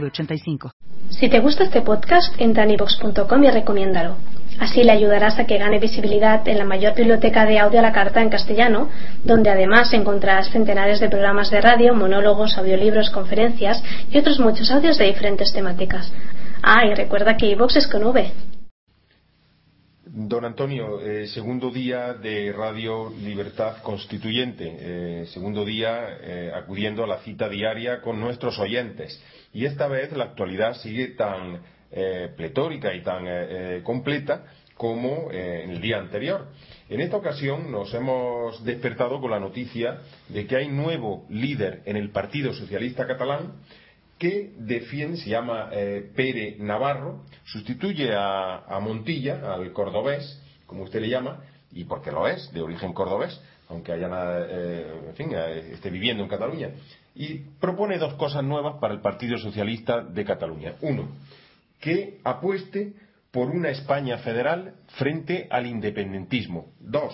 906985. Si te gusta este podcast, entra en ivox.com y recomiéndalo. Así le ayudarás a que gane visibilidad en la mayor biblioteca de audio a la carta en castellano, donde además encontrarás centenares de programas de radio, monólogos, audiolibros, conferencias y otros muchos audios de diferentes temáticas. Ah, y recuerda que iVox es con V. Don Antonio, eh, segundo día de Radio Libertad Constituyente, eh, segundo día eh, acudiendo a la cita diaria con nuestros oyentes. Y esta vez la actualidad sigue tan pletórica y tan completa como en el día anterior. En esta ocasión nos hemos despertado con la noticia de que hay nuevo líder en el Partido Socialista Catalán que defiende, se llama eh, Pere Navarro, sustituye a, Montilla, al cordobés, como usted le llama, y porque lo es, de origen cordobés, aunque haya, eh, en fin, eh, esté viviendo en Cataluña, y propone dos cosas nuevas para el Partido Socialista de Cataluña. Uno, que apueste por una España federal frente al independentismo. Dos,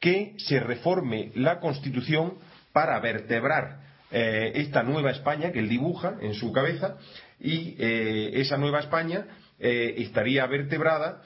que se reforme la Constitución para vertebrar eh, esta nueva España que él dibuja en su cabeza y eh, esa nueva España eh, estaría vertebrada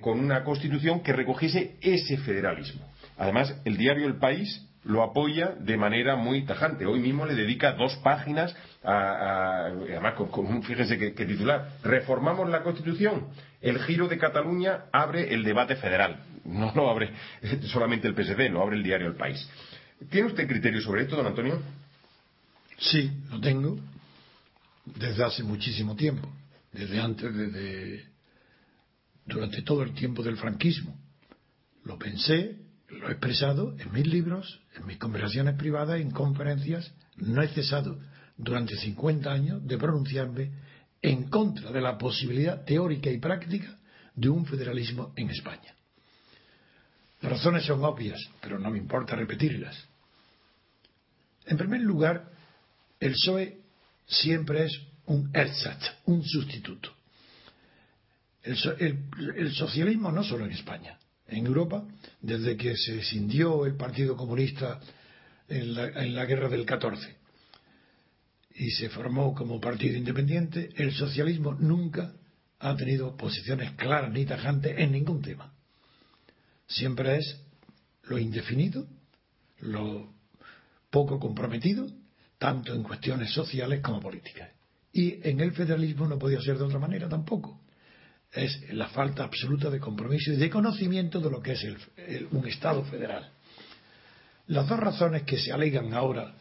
con una constitución que recogiese ese federalismo. Además, el diario El País lo apoya de manera muy tajante. Hoy mismo le dedica dos páginas, a, además con, un, fíjese que, titular, reformamos la Constitución. El giro de Cataluña abre el debate federal. No lo abre solamente el PSD, lo abre el diario El País. ¿Tiene usted criterio sobre esto, don Antonio? Sí, lo tengo desde hace muchísimo tiempo, desde antes de, durante todo el tiempo del franquismo. Lo pensé, lo he expresado en mis libros, en mis conversaciones privadas, en conferencias. No he cesado durante 50 años de pronunciarme en contra de la posibilidad teórica y práctica de un federalismo en España. Las razones son obvias, pero no me importa repetirlas. En primer lugar, el PSOE siempre es un ersatz, un sustituto. El, socialismo no solo en España, en Europa, desde que se escindió el Partido Comunista en la, en la guerra del 14 y se formó como partido independiente, el socialismo nunca ha tenido posiciones claras ni tajantes en ningún tema. Siempre es lo indefinido, lo poco comprometido tanto en cuestiones sociales como políticas. Y en el federalismo no podía ser de otra manera tampoco. Es la falta absoluta de compromiso y de conocimiento de lo que es un Estado federal. Las dos razones que se alegan ahora,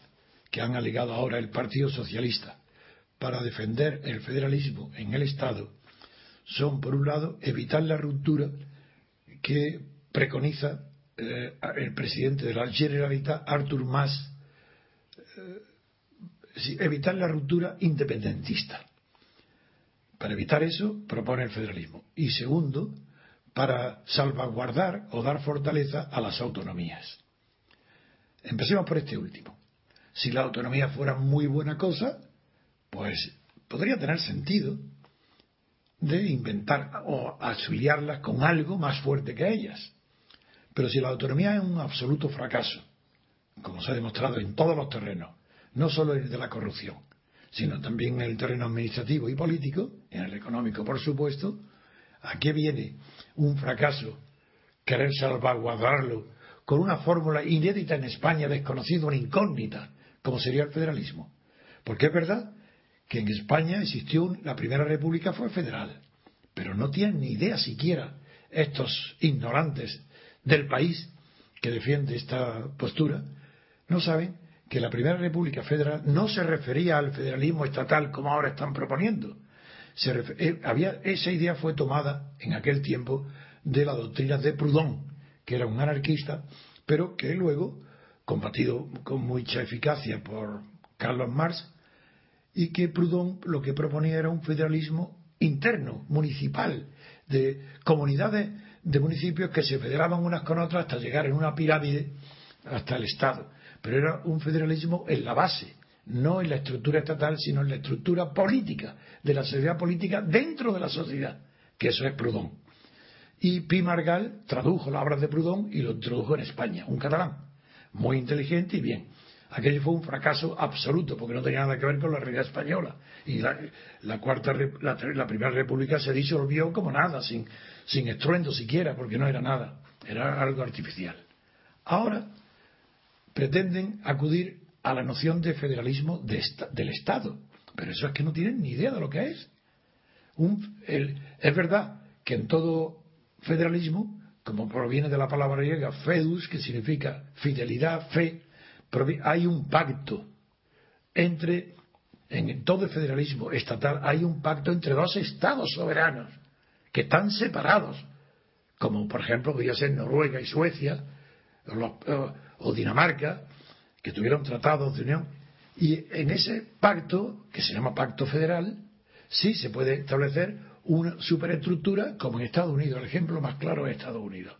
que han alegado ahora el Partido Socialista para defender el federalismo en el Estado, son, por un lado, evitar la ruptura que preconiza eh, el presidente de la Generalitat, Artur Mas, eh, evitar la ruptura independentista. Para evitar eso, propone el federalismo. Y segundo, para salvaguardar o dar fortaleza a las autonomías. Empecemos por este último. Si la autonomía fuera muy buena cosa, pues podría tener sentido de inventar o asfiliarlas con algo más fuerte que ellas. Pero si la autonomía es un absoluto fracaso, como se ha demostrado en todos los terrenos, no solo el de la corrupción, sino también en el terreno administrativo y político, en el económico, por supuesto, ¿a qué viene un fracaso querer salvaguardarlo con una fórmula inédita en España, desconocida, una incógnita, como sería el federalismo? Porque es verdad que en España existió, la primera república fue federal, pero no tienen ni idea siquiera estos ignorantes del país que defiende esta postura, no saben que la Primera República Federal no se refería al federalismo estatal como ahora están proponiendo. Eh, había, esa idea fue tomada en aquel tiempo de la doctrina de Proudhon, que era un anarquista, pero que luego, combatido con mucha eficacia por Carlos Marx, y que Proudhon lo que proponía era un federalismo interno, municipal, de comunidades de municipios que se federaban unas con otras hasta llegar en una pirámide hasta el Estado. Pero era un federalismo en la base, no en la estructura estatal, sino en la estructura política, de la sociedad política dentro de la sociedad, que eso es Proudhon. Y Pi Margal tradujo las obras de Proudhon y lo introdujo en España, un catalán, muy inteligente y bien. Aquello fue un fracaso absoluto porque no tenía nada que ver con la realidad española. Y la, cuarta, la, la, primera república se disolvió como nada, sin, sin estruendo siquiera, porque no era nada, era algo artificial. Ahora pretenden acudir a la noción de federalismo del Estado, pero eso es que no tienen ni idea de lo que es. es verdad que en todo federalismo, como proviene de la palabra griega fedus, que significa fidelidad, fe, hay un pacto entre, en todo el federalismo estatal, hay un pacto entre dos estados soberanos que están separados, como por ejemplo podría ser Noruega y Suecia, o, Dinamarca, que tuvieron tratados de unión. Y en ese pacto, que se llama pacto federal, sí se puede establecer una superestructura como en Estados Unidos. El ejemplo más claro es Estados Unidos.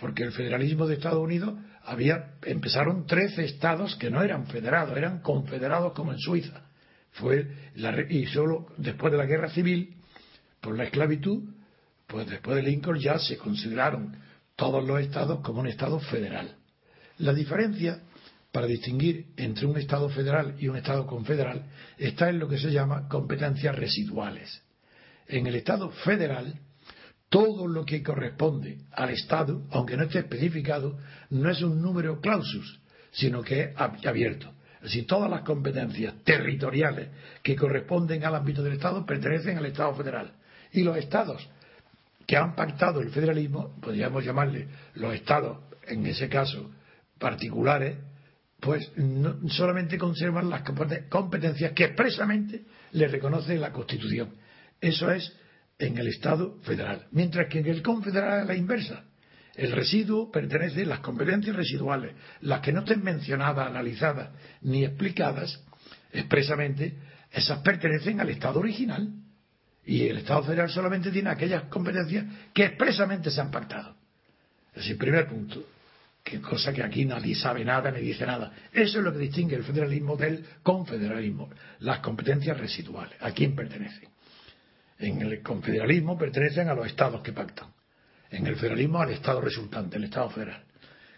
Porque el federalismo de Estados Unidos había, empezaron 13 estados que no eran federados, eran confederados como en Suiza. Fue y solo después de la guerra civil, por la esclavitud, pues después de Lincoln ya se consideraron todos los estados como un estado federal. La diferencia para distinguir entre un estado federal y un estado confederal está en lo que se llama competencias residuales. En el estado federal todo lo que corresponde al Estado, aunque no esté especificado, no es un número clausus, sino que es abierto. Es decir, todas las competencias territoriales que corresponden al ámbito del Estado pertenecen al Estado federal. Y los Estados que han pactado el federalismo, podríamos llamarle los Estados, en ese caso, particulares, pues solamente conservan las competencias que expresamente le reconoce la Constitución. Eso es en el Estado federal, mientras que en el confederal es la inversa. El residuo pertenece a las competencias residuales, las que no estén mencionadas, analizadas ni explicadas expresamente, esas pertenecen al Estado original. Y el Estado federal solamente tiene aquellas competencias que expresamente se han pactado. Es decir, primer punto, que cosa que aquí nadie sabe nada ni dice nada. Eso es lo que distingue el federalismo del confederalismo, las competencias residuales, a quién pertenecen. En el confederalismo pertenecen a los estados que pactan. En el federalismo al estado resultante, el estado federal.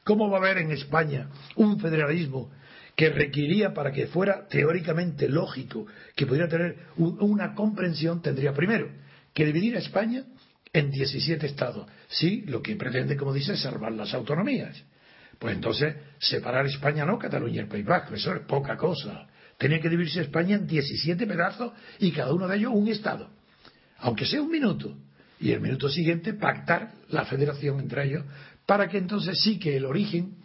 ¿Cómo va a haber en España un federalismo que requeriría para que fuera teóricamente lógico, que pudiera tener una comprensión, tendría primero que dividir a España en 17 estados. Sí, lo que pretende, como dice, salvar las autonomías. Pues entonces, separar España, no Cataluña y el País Vasco, eso es poca cosa. Tenía que dividirse España en 17 pedazos y cada uno de ellos un estado aunque sea un minuto, y el minuto siguiente pactar la federación entre ellos, para que entonces sí que el origen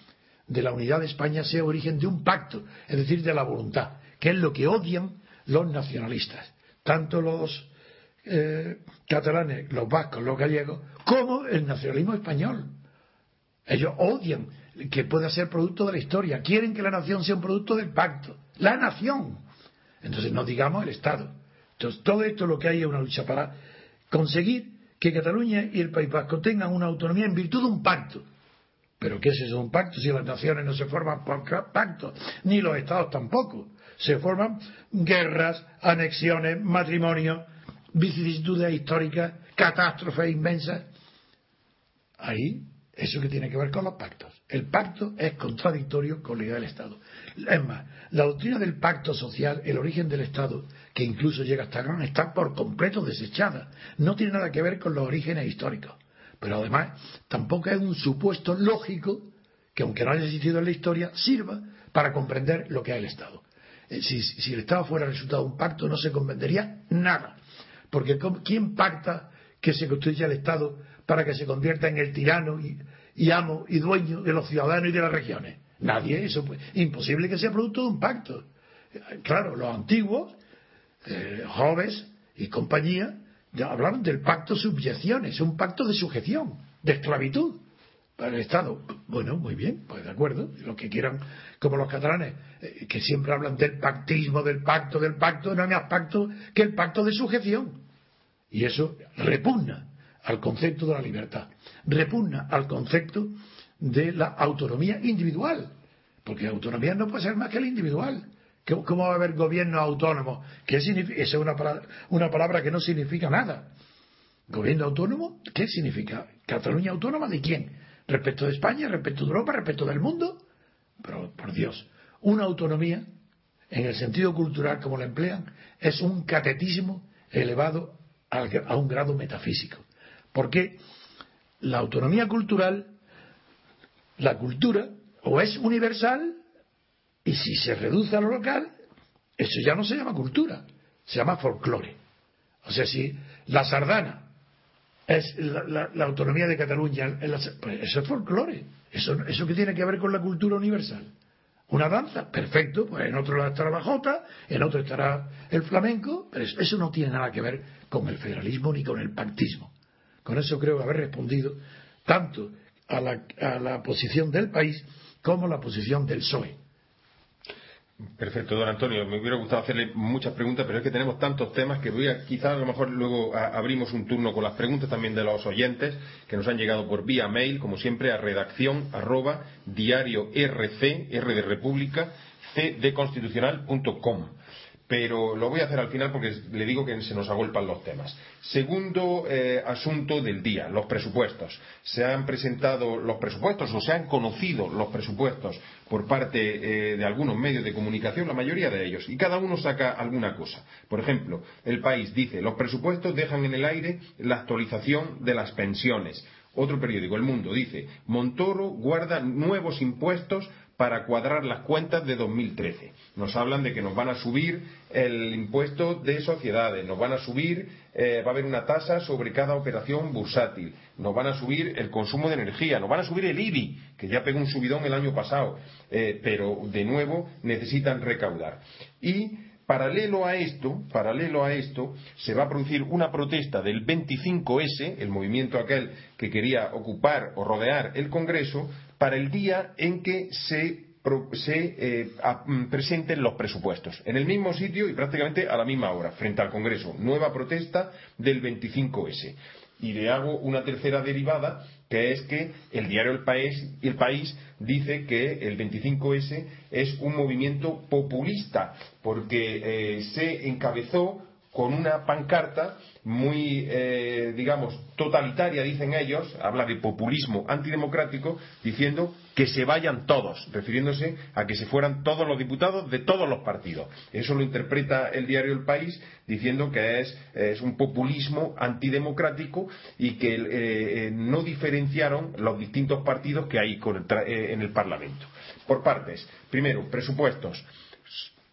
de la unidad de España sea origen de un pacto, es decir, de la voluntad, que es lo que odian los nacionalistas, tanto los eh, catalanes, los vascos, los gallegos, como el nacionalismo español. Ellos odian que pueda ser producto de la historia, quieren que la nación sea un producto del pacto, la nación. Entonces no digamos el Estado. Entonces, todo esto lo que hay es una lucha para conseguir que Cataluña y el País Vasco tengan una autonomía en virtud de un pacto. ¿Pero qué es eso un pacto si las naciones no se forman por pacto? Ni los estados tampoco. Se forman guerras, anexiones, matrimonios, vicisitudes históricas, catástrofes inmensas. Ahí, eso que tiene que ver con los pactos. El pacto es contradictorio con la idea del Estado. Es más, la doctrina del pacto social, el origen del Estado, que incluso llega hasta Gran, está por completo desechada. No tiene nada que ver con los orígenes históricos. Pero además, tampoco es un supuesto lógico que, aunque no haya existido en la historia, sirva para comprender lo que es el Estado. Eh, si, si el Estado fuera resultado de un pacto, no se comprendería nada. Porque ¿quién pacta que se construya el Estado para que se convierta en el tirano y, amo y dueño de los ciudadanos y de las regiones? Nadie, eso pues, imposible que sea producto de un pacto. Claro, los antiguos, eh, Hobbes y compañía, hablaron del pacto subyecciones, un pacto de sujeción, de esclavitud. para el Estado. Bueno, muy bien, pues de acuerdo, lo que quieran, como los catalanes, eh, que siempre hablan del pactismo, del pacto, del pacto, no hay más pacto que el pacto de sujeción. Y eso repugna al concepto de la libertad, repugna al concepto de la autonomía individual, porque autonomía no puede ser más que la individual. ¿Cómo va a haber gobierno autónomo? ¿Qué significa? Esa es una palabra, una palabra que no significa nada. ¿Gobierno autónomo? ¿Qué significa? ¿Cataluña autónoma de quién? ¿Respecto de España? ¿Respecto de Europa? ¿Respecto del mundo? Pero, por Dios, una autonomía, en el sentido cultural como la emplean, es un catetismo elevado a un grado metafísico. Porque la autonomía cultural, la cultura, o es universal, y si se reduce a lo local, eso ya no se llama cultura, se llama folclore. O sea, si la sardana es la, autonomía de Cataluña, pues eso es folclore. Eso, eso que tiene que ver con la cultura universal. Una danza, perfecto, pues en otro estará la jota, en otro estará el flamenco, pero eso no tiene nada que ver con el federalismo ni con el pactismo. Con eso creo haber respondido tanto a la, posición del país como a la posición del PSOE. Perfecto, don Antonio. Me hubiera gustado hacerle muchas preguntas, pero es que tenemos tantos temas que voy a, quizás a lo mejor luego abrimos un turno con las preguntas también de los oyentes que nos han llegado por vía mail, como siempre, a redacción arroba diario rc, R de República, c pero lo voy a hacer al final porque le digo que se nos agolpan los temas. Segundo eh, asunto del día, los presupuestos. Se han presentado los presupuestos o se han conocido los presupuestos por parte eh, de algunos medios de comunicación, la mayoría de ellos, y cada uno saca alguna cosa. Por ejemplo, el país dice, los presupuestos dejan en el aire la actualización de las pensiones. Otro periódico, El Mundo, dice, Montoro guarda nuevos impuestos para cuadrar las cuentas de 2013. Nos hablan de que nos van a subir el impuesto de sociedades, nos van a subir, eh, va a haber una tasa sobre cada operación bursátil, nos van a subir el consumo de energía, nos van a subir el IBI, que ya pegó un subidón el año pasado, eh, pero de nuevo necesitan recaudar. Y paralelo a esto, paralelo a esto, se va a producir una protesta del 25S, el movimiento aquel que quería ocupar o rodear el Congreso, para el día en que se, eh, mm, presenten los presupuestos. En el mismo sitio y prácticamente a la misma hora, frente al Congreso. Nueva protesta del 25S. Y le hago una tercera derivada, que es que el diario El País, el país dice que el 25S es un movimiento populista, porque eh, se encabezó con una pancarta muy, eh, digamos, totalitaria, dicen ellos, habla de populismo antidemocrático, diciendo que se vayan todos, refiriéndose a que se fueran todos los diputados de todos los partidos. Eso lo interpreta el diario El País diciendo que es, un populismo antidemocrático y que eh, no diferenciaron los distintos partidos que hay eh, en el Parlamento. Por partes, primero, presupuestos.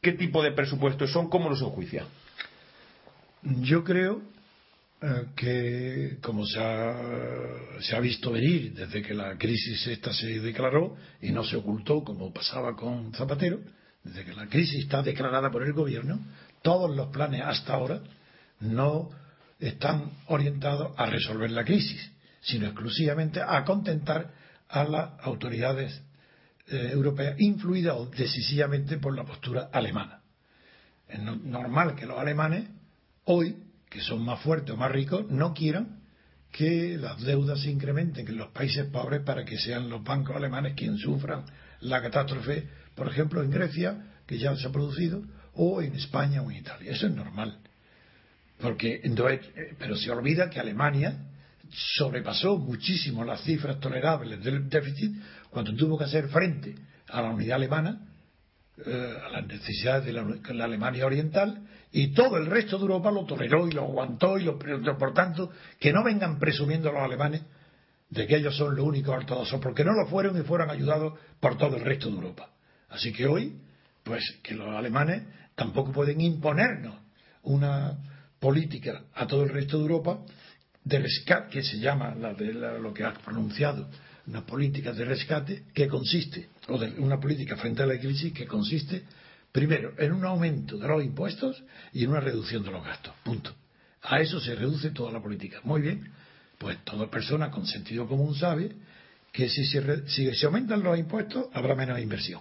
¿Qué tipo de presupuestos son? ¿Cómo los enjuician? Yo creo eh, que, como se ha, visto venir desde que la crisis esta se declaró y no se ocultó como pasaba con Zapatero, desde que la crisis está declarada por el gobierno, todos los planes hasta ahora no están orientados a resolver la crisis, sino exclusivamente a contentar a las autoridades eh, europeas influidas decisivamente por la postura alemana. Es normal que los alemanes hoy, que son más fuertes o más ricos, no quieran que las deudas se incrementen en los países pobres para que sean los bancos alemanes quienes sufran la catástrofe, por ejemplo, en Grecia, que ya se ha producido, o en España o en Italia. Eso es normal. Porque, eh, pero se olvida que Alemania sobrepasó muchísimo las cifras tolerables del déficit cuando tuvo que hacer frente a la unidad alemana, eh, a las necesidades de la Alemania oriental, y todo el resto de Europa lo toleró y lo aguantó y lo por tanto que no vengan presumiendo los alemanes de que ellos son los únicos ortodoxos porque no lo fueron y fueron ayudados por todo el resto de Europa. Así que hoy pues que los alemanes tampoco pueden imponernos una política a todo el resto de Europa de rescate que se llama la de lo que has pronunciado una política de rescate que consiste o de una política frente a la crisis que consiste Primero, en un aumento de los impuestos y en una reducción de los gastos. Punto. A eso se reduce toda la política. Muy bien. Pues toda persona con sentido común sabe que si se, si se aumentan los impuestos habrá menos inversión,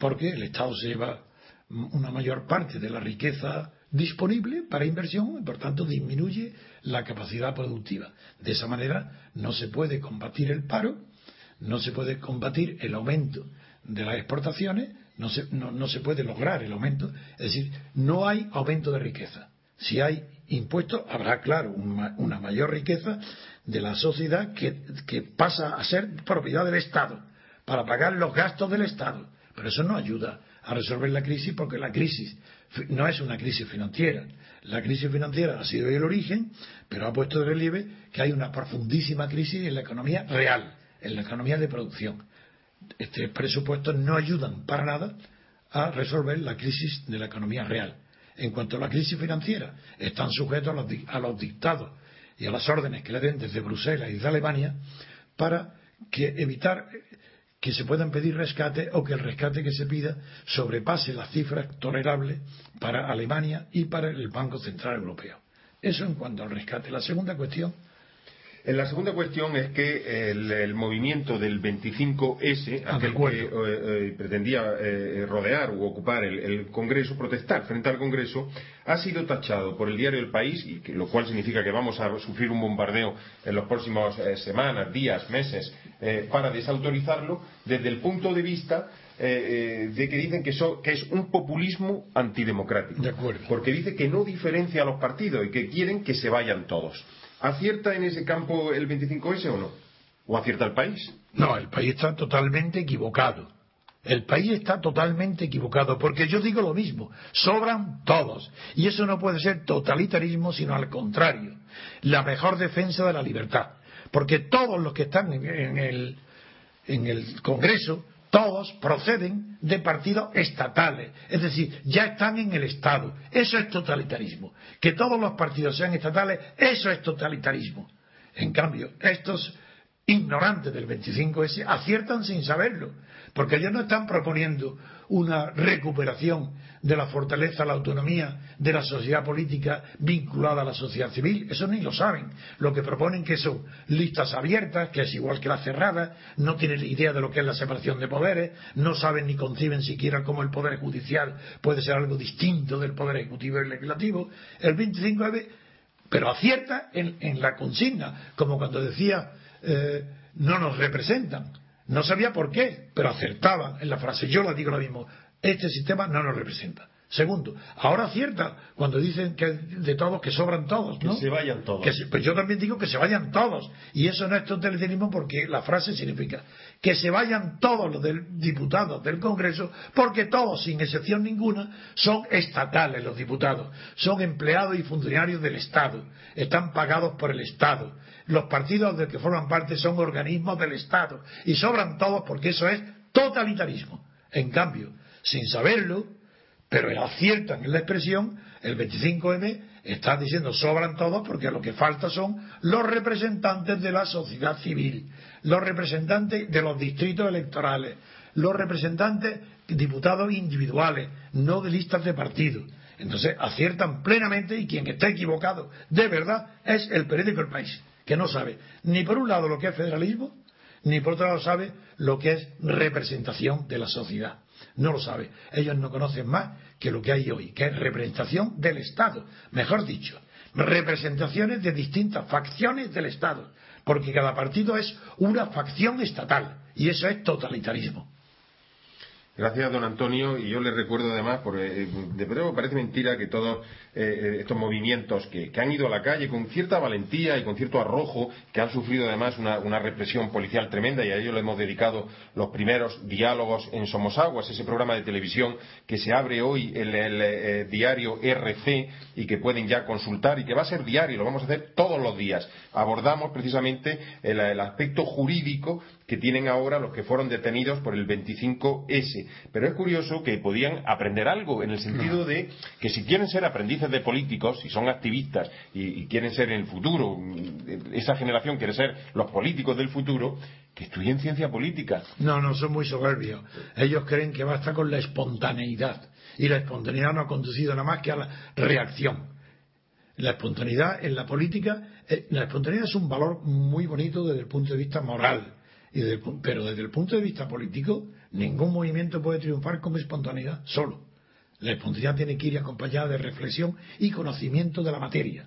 porque el Estado se lleva una mayor parte de la riqueza disponible para inversión y por tanto disminuye la capacidad productiva. De esa manera no se puede combatir el paro, no se puede combatir el aumento de las exportaciones, no se, no, se puede lograr el aumento, es decir, no hay aumento de riqueza. Si hay impuestos, habrá, claro, una, mayor riqueza de la sociedad que, que pasa a ser propiedad del Estado, para pagar los gastos del Estado. Pero eso no ayuda a resolver la crisis porque la crisis no es una crisis financiera. La crisis financiera ha sido el origen, pero ha puesto de relieve que hay una profundísima crisis en la economía real, en la economía de producción. Estos presupuestos no ayudan para nada a resolver la crisis de la economía real. En cuanto a la crisis financiera, están sujetos a los, a los dictados y a las órdenes que le den desde Bruselas y desde Alemania para que evitar que se puedan pedir rescate o que el rescate que se pida sobrepase las cifras tolerables para Alemania y para el Banco Central Europeo. Eso en cuanto al rescate. La segunda cuestión la segunda cuestión es que el, movimiento del 25S, ah, aquel que eh, eh, pretendía eh, rodear u ocupar el, Congreso, protestar frente al Congreso, ha sido tachado por el diario El País, y lo cual significa que vamos a sufrir un bombardeo en los próximos semanas, días, meses, para desautorizarlo, desde el punto de vista de que dicen que, que, es un populismo antidemocrático. De acuerdo. Porque dice que no diferencia a los partidos y que quieren que se vayan todos. ¿Acierta en ese campo el 25S o no? ¿O acierta el país? No, el país está totalmente equivocado. El país está totalmente equivocado, porque yo digo lo mismo, sobran todos. Y eso no puede ser totalitarismo, sino al contrario, la mejor defensa de la libertad. Porque todos los que están en, el, en el Congreso todos proceden de partidos estatales, es decir, ya están en el Estado. Eso es totalitarismo. Que todos los partidos sean estatales, eso es totalitarismo. En cambio, estos ignorantes del 25S aciertan sin saberlo, porque ellos no están proponiendo una recuperación de la fortaleza, la autonomía de la sociedad política vinculada a la sociedad civil. Eso ni lo saben. Lo que proponen que son listas abiertas, que es igual que las cerradas, no tienen idea de lo que es la separación de poderes, no saben ni conciben siquiera cómo el poder judicial puede ser algo distinto del poder ejecutivo y legislativo. El 25 pero acierta en, la consigna, como cuando decía eh, no nos representan. No sabía por qué, pero acertaba en la frase. Yo la digo lo mismo este sistema no nos representa. Segundo, ahora acierta cuando dicen que de todos que sobran todos, ¿no? Que se vayan todos. pues yo también digo que se vayan todos. Y eso no es totalitarismo porque la frase significa que se vayan todos los diputados del Congreso porque todos, sin excepción ninguna, son estatales los diputados. Son empleados y funcionarios del Estado. Están pagados por el Estado. Los partidos del que forman parte son organismos del Estado. Y sobran todos porque eso es totalitarismo. En cambio, sin saberlo, pero aciertan en la expresión, el 25M está diciendo sobran todos porque lo que falta son los representantes de la sociedad civil, los representantes de los distritos electorales, los representantes diputados individuales, no de listas de partidos. Entonces aciertan plenamente y quien está equivocado de verdad es el periódico El País, que no sabe ni por un lado lo que es federalismo, ni por otro lado sabe lo que es representación de la sociedad. No lo sabe. Ellos no conocen más que lo que hay hoy, que es representación del Estado. Mejor dicho, representaciones de distintas facciones del Estado. Porque cada partido es una facción estatal. Y eso es totalitarismo. Gracias, don Antonio. Y yo le recuerdo además, porque eh, de verdad parece mentira que todos eh, estos movimientos que, han ido a la calle con cierta valentía y con cierto arrojo, que han sufrido además una, represión policial tremenda, y a ello le hemos dedicado los primeros diálogos en Somos Aguas, ese programa de televisión que se abre hoy en el, eh, diario RC y que pueden ya consultar y que va a ser diario, lo vamos a hacer todos los días. Abordamos precisamente el aspecto jurídico que tienen ahora los que fueron detenidos por el 25S. Pero es curioso que podían aprender algo en el sentido de que si quieren ser aprendices de políticos, si son activistas y, quieren ser en el futuro, esa generación quiere ser los políticos del futuro, que estudien ciencia política. No, no, son muy soberbios. Ellos creen que basta con la espontaneidad. Y la espontaneidad no ha conducido nada más que a la reacción. La espontaneidad en la política, eh, la espontaneidad es un valor muy bonito desde el punto de vista moral pero desde el punto de vista político, ningún movimiento puede triunfar con espontaneidad solo. La espontaneidad tiene que ir acompañada de reflexión y conocimiento de la materia.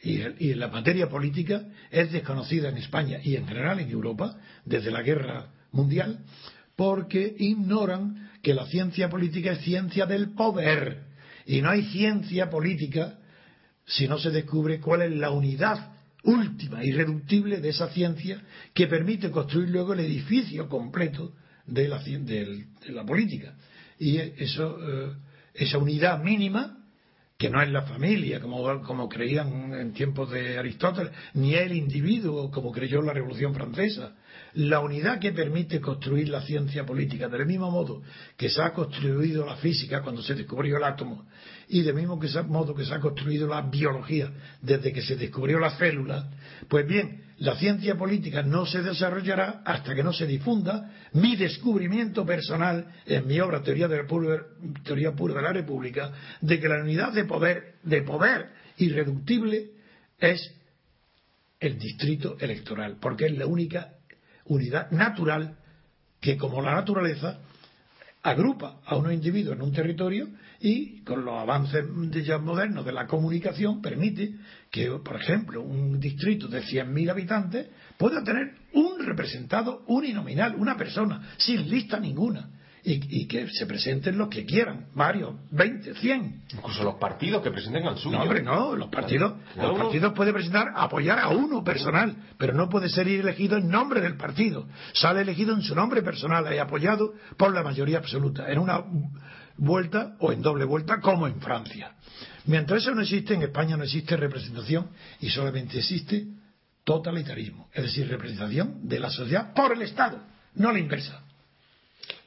Y, la materia política es desconocida en España y en general en Europa desde la guerra mundial porque ignoran que la ciencia política es ciencia del poder. Y no hay ciencia política si no se descubre cuál es la unidad última, irreductible de esa ciencia que permite construir luego el edificio completo de la, de, la política. Y eso, eh, esa unidad mínima, que no es la familia, como, como creían en tiempos de Aristóteles, ni el individuo, como creyó la Revolución Francesa, la unidad que permite construir la ciencia política, del mismo modo que se ha construido la física cuando se descubrió el átomo, y del mismo modo que se ha construido la biología desde que se descubrió la célula, pues bien, la ciencia política no se desarrollará hasta que no se difunda mi descubrimiento personal en mi obra Teoría, de la Pura, Teoría Pura de la República de que la unidad de poder, de poder irreductible es el distrito electoral, porque es la única unidad natural que como la naturaleza agrupa a unos individuos en un territorio y con los avances ya modernos de la comunicación permite que, por ejemplo, un distrito de 100.000 habitantes pueda tener un representado uninominal, una persona, sin lista ninguna y, que se presenten los que quieran, varios, 20, 100. Incluso los partidos que presenten al suyo. No, hombre, no, los partidos, los partidos pueden presentar, apoyar a uno personal, pero no puede ser elegido en nombre del partido. Sale elegido en su nombre personal y apoyado por la mayoría absoluta, en una vuelta o en doble vuelta, como en Francia. Mientras eso no existe, en España no existe representación y solamente existe totalitarismo, es decir, representación de la sociedad por el Estado, no la inversa.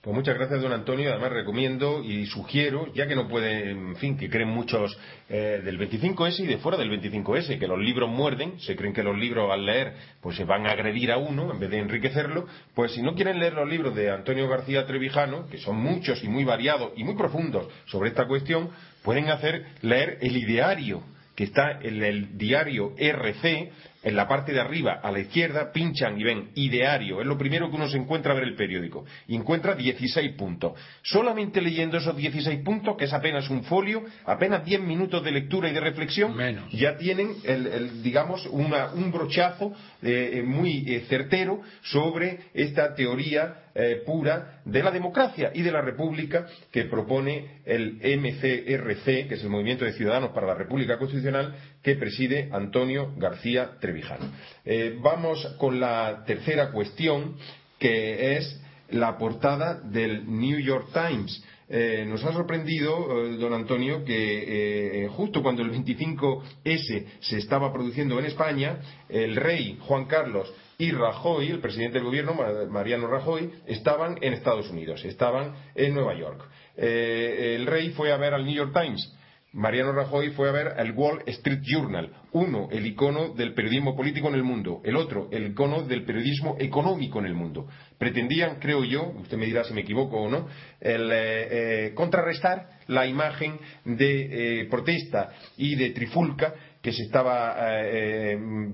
Pues muchas gracias, don Antonio. Además, recomiendo y sugiero, ya que no puede, en fin, que creen muchos eh, del 25S y de fuera del 25S, que los libros muerden, se creen que los libros al leer pues se van a agredir a uno en vez de enriquecerlo, pues si no quieren leer los libros de Antonio García Trevijano, que son muchos y muy variados y muy profundos sobre esta cuestión, pueden hacer leer el ideario que está en el diario RC, en la parte de arriba a la izquierda pinchan y ven ideario, es lo primero que uno se encuentra a ver el periódico, y encuentra 16 puntos. Solamente leyendo esos 16 puntos, que es apenas un folio, apenas 10 minutos de lectura y de reflexión, ya tienen, el, digamos, un brochazo eh, muy eh, certero sobre esta teoría eh, pura de la democracia y de la república que propone el MCRC, que es el Movimiento de Ciudadanos para la República Constitucional, que preside Antonio García Trevijano. Eh, vamos con la tercera cuestión, que es la portada del New York Times. Eh, nos ha sorprendido, eh, don Antonio, que justo cuando el 25S se estaba produciendo en España, el rey Juan Carlos y Rajoy, el presidente del gobierno, Mariano Rajoy, estaban en Estados Unidos, estaban en Nueva York. el rey fue a ver al New York Times Mariano Rajoy fue a ver el Wall Street Journal, uno, el icono del periodismo político en el mundo, el otro, el icono del periodismo económico en el mundo. Pretendían, creo yo, usted me dirá si me equivoco o no, el, eh, eh, contrarrestar la imagen de eh, protesta y de trifulca que se estaba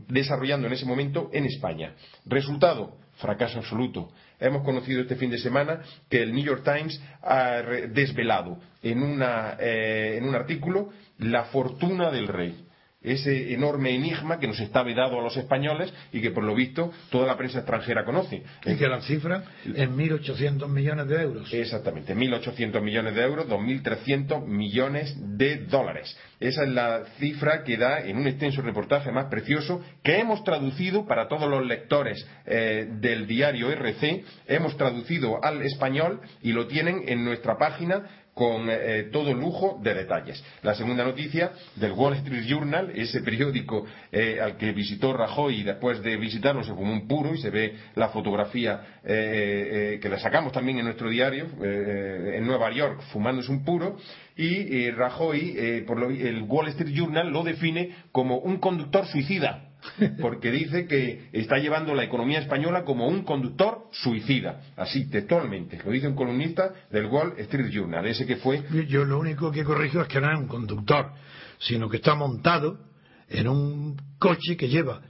desarrollando en ese momento en España. Resultado, fracaso absoluto. Hemos conocido este fin de semana que el New York Times ha desvelado en, eh, en un artículo la fortuna del rey ese enorme enigma que nos está vedado a los españoles y que por lo visto toda la prensa extranjera conoce. Y que la cifra es 1.800 millones de euros. Exactamente, 1.800 millones de euros, 2.300 millones de dólares. Esa es la cifra que da en un extenso reportaje más precioso que hemos traducido para todos los lectores eh, del diario RC, hemos traducido al español y lo tienen en nuestra página con eh, todo lujo de detalles. La segunda noticia del Wall Street Journal, ese periódico eh, al que visitó Rajoy y después de visitarlo se fumó un puro y se ve la fotografía eh, que la sacamos también en nuestro diario en Nueva York fumándose un puro y Rajoy, por el Wall Street Journal lo define como un conductor suicida porque dice que está llevando la economía española como un conductor suicida, así textualmente, lo dice un columnista del Wall Street Journal, ese que fue. Yo lo único que corrijo es que no es un conductor, sino que está montado en un coche que lleva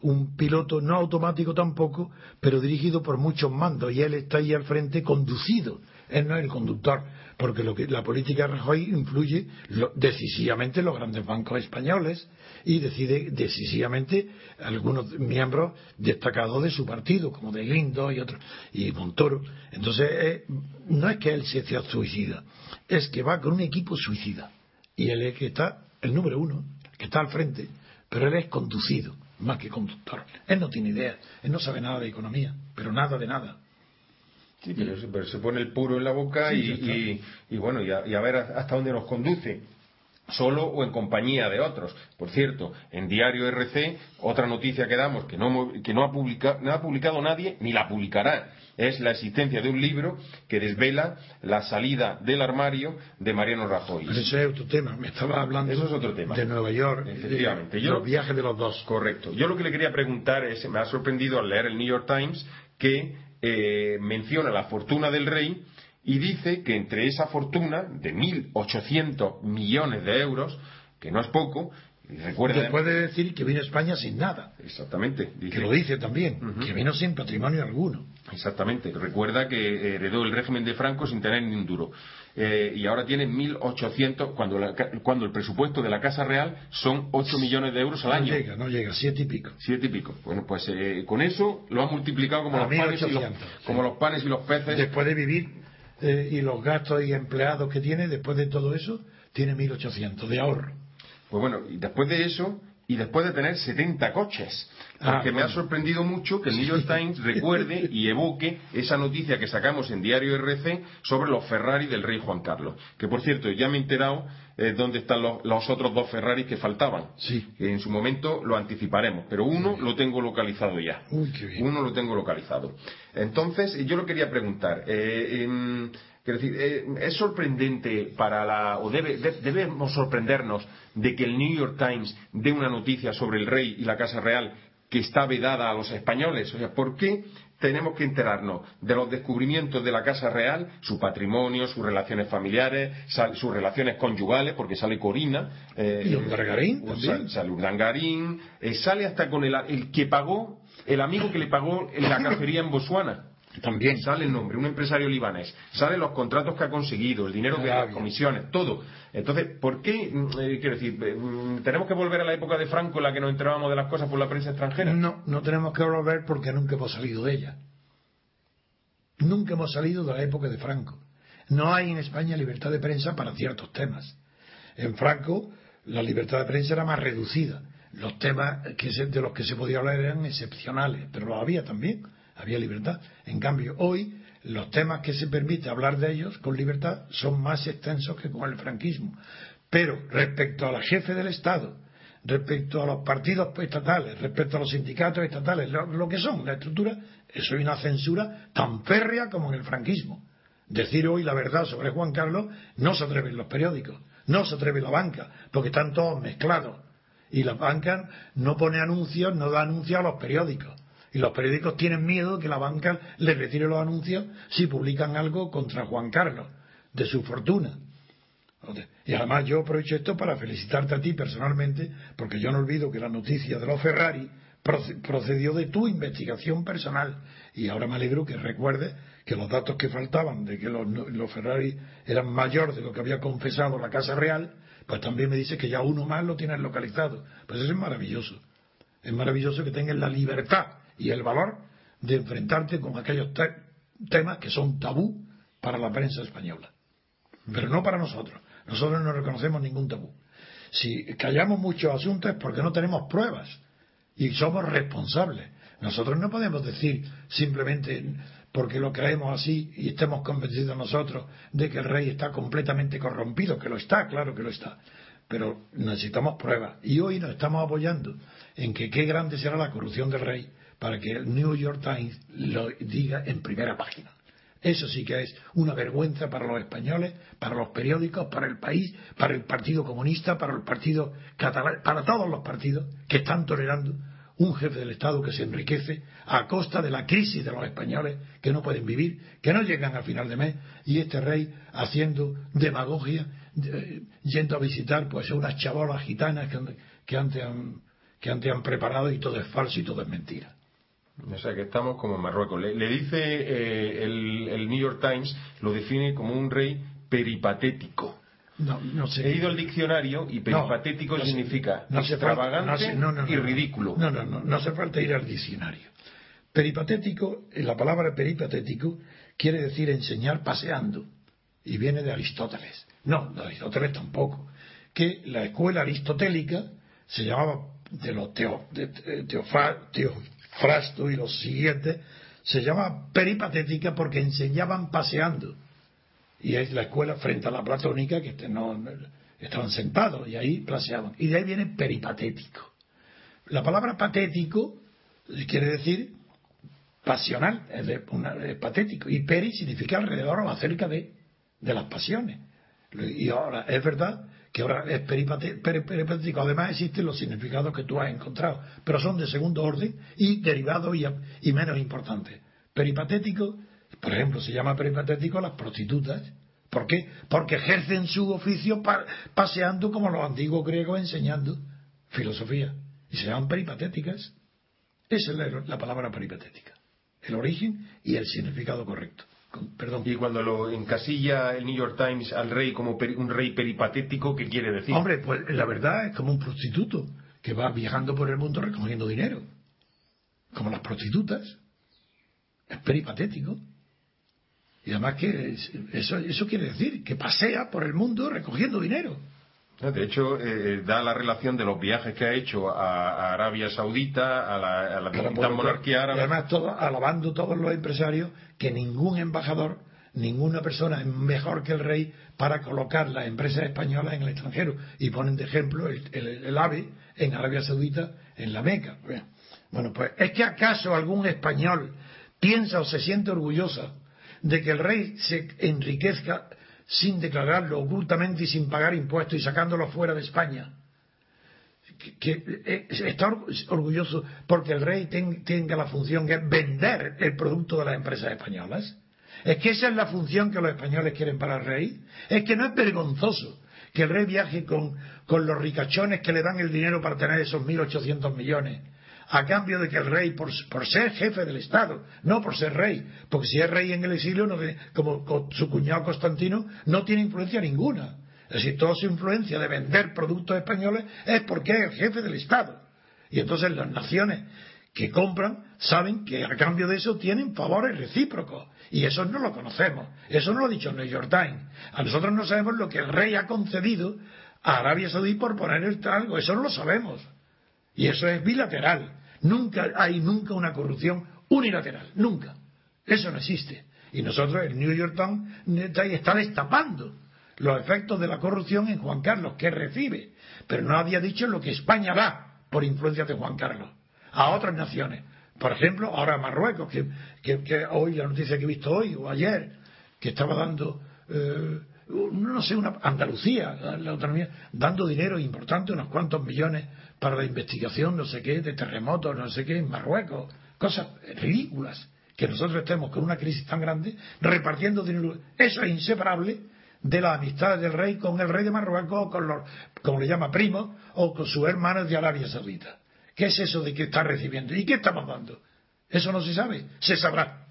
un piloto no automático tampoco, pero dirigido por muchos mandos y él está ahí al frente conducido. Él no es el conductor, porque lo que, la política de Rajoy influye decisivamente en los grandes bancos españoles y decide decisivamente algunos miembros destacados de su partido, como de Lindo y otros, y Montoro. Entonces, eh, no es que él se sea suicida, es que va con un equipo suicida. Y él es que está el número uno, que está al frente, pero él es conducido más que conductor. Él no tiene idea, él no sabe nada de economía, pero nada de nada. Sí, pero, se pone el puro en la boca y, bueno, y a, ver hasta dónde nos conduce solo o en compañía de otros. Por cierto, en Diario RC, otra noticia que damos que no, que no, ha, publicado, no ha publicado nadie ni la publicará es la existencia de un libro que desvela la salida del armario de Mariano Rajoy. Pero ese es otro tema, me estaba hablando Eso es otro tema. de Nueva York, Efectivamente. De, los viajes de los dos. Correcto. Yo lo que le quería preguntar es, me ha sorprendido al leer el New York Times que eh, menciona la fortuna del rey y dice que entre esa fortuna de 1.800 millones de euros, que no es poco, Recuerda, puede decir que vino a España sin nada. Exactamente. que lo dice también, que vino sin patrimonio alguno. Exactamente. Recuerda que heredó el régimen de Franco sin tener ni un duro. Eh, y ahora tiene 1.800, cuando, cuando el presupuesto de la Casa Real son 8 millones de euros al año. No llega, no llega, siete y pico. Siete y pico. Bueno, pues eh, con eso lo ha multiplicado como, los panes, y los, como los panes y los peces. Después de vivir eh, y los gastos y empleados que tiene, después de todo eso, tiene 1.800 de ahorro. Pues bueno, y después de eso, y después de tener 70 coches. Ah, porque me ha sorprendido mucho que el New York Times recuerde y evoque esa noticia que sacamos en Diario RC sobre los Ferrari del rey Juan Carlos. Que por cierto, ya me he enterado eh, dónde están los, otros dos Ferrari que faltaban. Sí. en su momento lo anticiparemos, pero uno lo tengo localizado ya. Uno lo tengo localizado. Entonces, yo lo quería preguntar. Eh, decir, eh, es sorprendente para la, o debemos sorprendernos de que el New York Times dé una noticia sobre el rey y la Casa Real que está vedada a los españoles. O sea, ¿por qué tenemos que enterarnos de los descubrimientos de la Casa Real, su patrimonio, sus relaciones familiares, sus relaciones conyugales, porque sale Corina. Eh, y Urdangarín Sale, sale Urdangarín, eh, sale hasta con el, el que pagó, el amigo que le pagó en la cacería en Botswana. También. Sale el nombre, un empresario libanés. Salen los contratos que ha conseguido, el dinero de las comisiones, todo. Entonces, ¿por qué? Mm, eh, quiero decir, eh, mm, ¿tenemos que volver a la época de Franco en la que nos enterábamos de las cosas por la prensa extranjera? No, no tenemos que volver porque nunca hemos salido de ella. Nunca hemos salido de la época de Franco. No hay en España libertad de prensa para ciertos temas. En Franco, la libertad de prensa era más reducida. Los temas que de los que se podía hablar eran excepcionales, pero lo había también había libertad. En cambio, hoy los temas que se permite hablar de ellos con libertad son más extensos que con el franquismo. Pero respecto a la jefe del Estado, respecto a los partidos estatales, respecto a los sindicatos estatales, lo, que son la estructura, eso es una censura tan férrea como en el franquismo. Decir hoy la verdad sobre Juan Carlos no se atreven los periódicos, no se atreve la banca, porque están todos mezclados. Y la banca no pone anuncios, no da anuncios a los periódicos. Los periódicos tienen miedo que la banca les retire los anuncios si publican algo contra Juan Carlos, de su fortuna. Y además yo aprovecho esto para felicitarte a ti personalmente, porque yo no olvido que la noticia de los Ferrari procedió de tu investigación personal. Y ahora me alegro que recuerdes que los datos que faltaban de que los, los Ferrari eran mayor de lo que había confesado la Casa Real, pues también me dice que ya uno más lo tienes localizado. Pues eso es maravilloso. Es maravilloso que tengas la libertad y el valor de enfrentarte con aquellos temas que son tabú para la prensa española. Pero no para nosotros. Nosotros no reconocemos ningún tabú. Si callamos muchos asuntos es porque no tenemos pruebas y somos responsables. Nosotros no podemos decir simplemente porque lo creemos así y estemos convencidos nosotros de que el rey está completamente corrompido, que lo está, claro que lo está. Pero necesitamos pruebas. Y hoy nos estamos apoyando en que qué grande será la corrupción del rey para que el New York Times lo diga en primera página. Eso sí que es una vergüenza para los españoles, para los periódicos, para el país, para el Partido Comunista, para el Partido Catalán, para todos los partidos que están tolerando un jefe del Estado que se enriquece a costa de la crisis de los españoles que no pueden vivir, que no llegan al final de mes, y este rey haciendo demagogia, yendo a visitar pues unas chabolas gitanas que, antes que antes han preparado y todo es falso y todo es mentira. O sea que estamos como en Marruecos. Le, dice eh, el, New York Times, lo define como un rey peripatético. No, no sé. He ido al diccionario y peripatético significa extravagante y ridículo. No, no, no, no hace falta ir al diccionario. Peripatético, la palabra peripatético quiere decir enseñar paseando y viene de Aristóteles. No, de Aristóteles tampoco. Que la escuela aristotélica se llamaba de los teo, de, Teofrasto y los siguientes, se llama peripatética porque enseñaban paseando. Y es la escuela frente a la platónica que este, no, estaban sentados y ahí paseaban. Y de ahí viene peripatético. La palabra patético quiere decir pasional, es, de, patético. Y peri significa alrededor o acerca de, de las pasiones. Y ahora, es verdad que ahora es peripatético. Además existen los significados que tú has encontrado, pero son de segundo orden y derivados y, menos importantes. Peripatético, por ejemplo, se llama peripatético las prostitutas. ¿Por qué? Porque ejercen su oficio paseando como los antiguos griegos enseñando filosofía. Y se llaman peripatéticas. Esa es la palabra peripatética el origen y el significado correcto. Y cuando lo encasilla el New York Times al rey como un rey peripatético, ¿qué quiere decir? Hombre, pues la verdad es como un prostituto que va viajando por el mundo recogiendo dinero. Como las prostitutas. Es peripatético. Y además que eso, eso quiere decir que pasea por el mundo recogiendo dinero. De hecho, eh, da la relación de los viajes que ha hecho a, Arabia Saudita, a la, a la monarquía árabe. Y además, todo, alabando todos los empresarios que ningún embajador, ninguna persona es mejor que el rey para colocar las empresas españolas en el extranjero. Y ponen de ejemplo el, AVE en Arabia Saudita, en la Meca. Bueno, pues, ¿es que acaso algún español piensa o se siente orgullosa de que el rey se enriquezca sin declararlo ocultamente y sin pagar impuestos y sacándolo fuera de España. Que, eh, está orgulloso porque el rey tenga la función que es vender el producto de las empresas españolas. Es que esa es la función que los españoles quieren para el rey. Es que no es vergonzoso que el rey viaje con, con los ricachones que le dan el dinero para tener esos 1.800 millones a cambio de que el rey, por, ser jefe del Estado, no por ser rey, porque si es rey en el exilio, no como su cuñado Constantino, no tiene influencia ninguna. Es decir, toda su influencia de vender productos españoles es porque es el jefe del Estado. Y entonces las naciones que compran saben que a cambio de eso tienen favores recíprocos. Y eso no lo conocemos. Eso no lo ha dicho New York Times. A nosotros no sabemos lo que el rey ha concedido a Arabia Saudí por poner el algo. Eso no lo sabemos. Y eso es bilateral. Nunca hay nunca una corrupción unilateral, nunca. Eso no existe. Y nosotros, el New York Times está destapando los efectos de la corrupción en Juan Carlos, que recibe. Pero no había dicho lo que España da por influencia de Juan Carlos a otras naciones. Por ejemplo, ahora Marruecos, que, hoy la noticia que he visto hoy o ayer, que estaba dando, eh, no sé, una Andalucía, la autonomía, dando dinero importante, unos cuantos millones para la investigación, no sé qué, de terremotos, no sé qué, en Marruecos, cosas ridículas, que nosotros estemos con una crisis tan grande repartiendo dinero. Eso es inseparable de la amistad del rey con el rey de Marruecos, o con los, como le llama primo, o con sus hermanos de Arabia Saudita. ¿Qué es eso de que está recibiendo? ¿Y qué estamos dando? Eso no se sabe, se sabrá.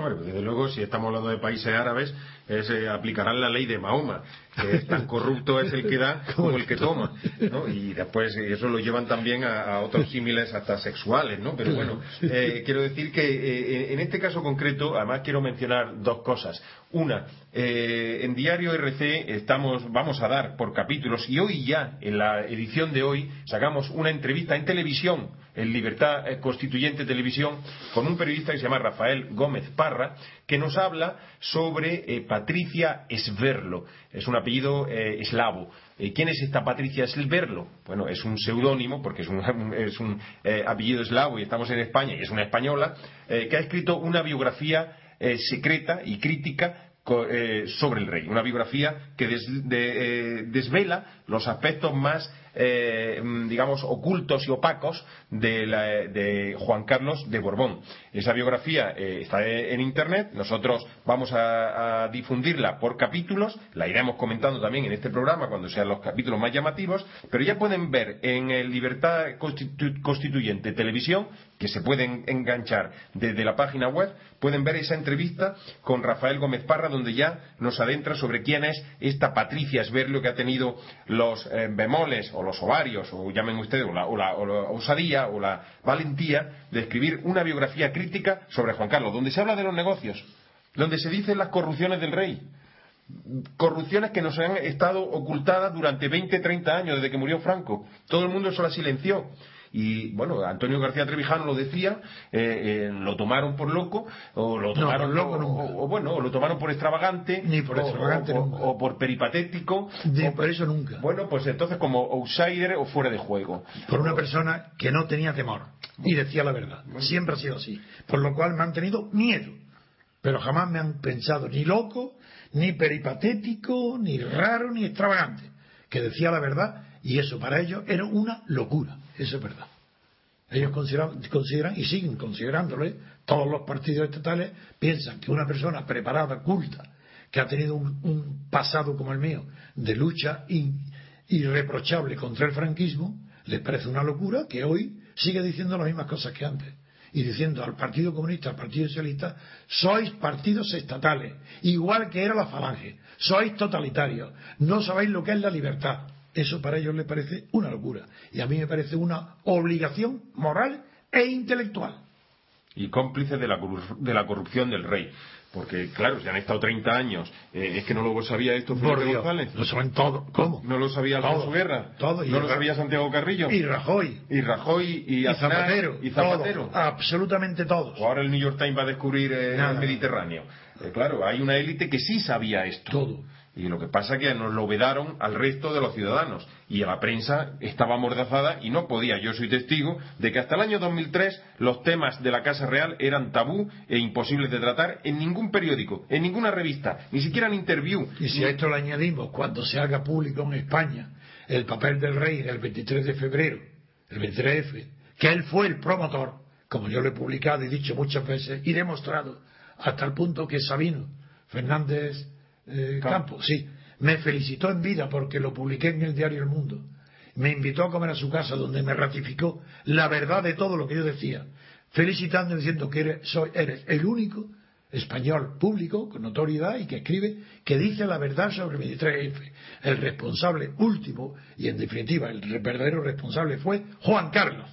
Bueno, pues desde luego, si estamos hablando de países árabes, eh, aplicarán la ley de Mahoma, que es tan corrupto es el que da como el que toma, ¿no? Y después eso lo llevan también a, otros símiles hasta sexuales, ¿no? Pero bueno, eh, quiero decir que eh, en este caso concreto, además quiero mencionar dos cosas. Una, en Diario RC estamos, vamos a dar por capítulos, y hoy ya, en la edición de hoy, sacamos una entrevista en televisión en Libertad Constituyente Televisión con un periodista que se llama Rafael Gómez Parra, que nos habla sobre eh, Patricia Esverlo. Es un apellido eh, eslavo. Eh, ¿Quién es esta Patricia Esverlo? Bueno, es un seudónimo, porque es un, es un apellido eslavo y estamos en España y es una española, que ha escrito una biografía secreta y crítica eh, sobre el rey. Una biografía que eh, desvela los aspectos más eh, digamos, ocultos y opacos de, Juan Carlos de Borbón. Esa biografía eh, está en Internet, nosotros vamos a, difundirla por capítulos, la iremos comentando también en este programa cuando sean los capítulos más llamativos, pero ya pueden ver en el Libertad Constituyente Televisión, que se pueden enganchar desde la página web, pueden ver esa entrevista con Rafael Gómez Parra, donde ya nos adentra sobre quién es esta Patricia Esberlio que ha tenido los eh, bemoles o los ovarios, o llamen ustedes, o la, osadía o la valentía de escribir una biografía crítica sobre Juan Carlos, donde se habla de los negocios, donde se dicen las corrupciones del rey, corrupciones que nos han estado ocultadas durante 20, 30 años desde que murió Franco. Todo el mundo eso la silenció. Y bueno, Antonio García Trevijano lo decía, eh, eh, lo tomaron por loco, o lo tomaron o, bueno, o lo tomaron por extravagante, ni por extravagante o, por peripatético, ni por eso nunca. Bueno, pues entonces como outsider o fuera de juego. Por una persona que no tenía temor y decía la verdad. Siempre ha sido así. Por lo cual me han tenido miedo. Pero jamás me han pensado ni loco, ni peripatético, ni raro, ni extravagante. Que decía la verdad y eso para ellos era una locura. Eso es verdad. Ellos consideran, y siguen considerándole, todos los partidos estatales piensan que una persona preparada, culta, que ha tenido un, pasado como el mío de lucha irreprochable contra el franquismo, les parece una locura que hoy sigue diciendo las mismas cosas que antes. Y diciendo al Partido Comunista, al Partido Socialista, sois partidos estatales, igual que era la Falange, sois totalitarios, no sabéis lo que es la libertad. Eso para ellos les parece una locura. Y a mí me parece una obligación moral e intelectual. Y cómplice de la, de la corrupción del rey. Porque, claro, si han estado 30 años, eh, es que no lo sabía esto Felipe González. Lo saben todo. ¿Cómo? No lo sabía Alfonso Guerra. Todo. no lo sabía Santiago Carrillo. Y Rajoy. Y Rajoy y, Zapatero. Y Zapatero. Absolutamente todos. O ahora el New York Times va a descubrir eh, el Mediterráneo. Eh, claro, hay una élite que sí sabía esto. Todo. Y lo que pasa es que nos lo vedaron al resto de los ciudadanos. Y la prensa estaba amordazada y no podía. Yo soy testigo de que hasta el año 2003 los temas de la Casa Real eran tabú e imposibles de tratar en ningún periódico, en ninguna revista, ni siquiera en interview. Y si a esto le añadimos, cuando se haga público en España el papel del rey el 23 de febrero, el 23F, que él fue el promotor, como yo lo he publicado y dicho muchas veces, y demostrado, hasta el punto que Sabino Fernández eh, Campo, sí, me felicitó en vida porque lo publiqué en el diario El Mundo. Me invitó a comer a su casa donde me ratificó la verdad de todo lo que yo decía, felicitando diciendo que eres, soy, eres el único español público con notoriedad y que escribe que dice la verdad sobre el 23F. El responsable último y en definitiva el verdadero responsable fue Juan Carlos.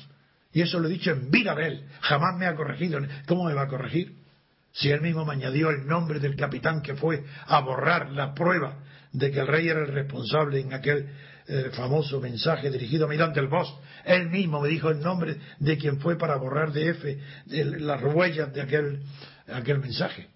Y eso lo he dicho en vida de él. Jamás me ha corregido. ¿Cómo me va a corregir? Si él mismo me añadió el nombre del capitán que fue a borrar la prueba de que el rey era el responsable en aquel eh, famoso mensaje dirigido a Mirante el Bosch, él mismo me dijo el nombre de quien fue para borrar de F las huellas de aquel, aquel mensaje.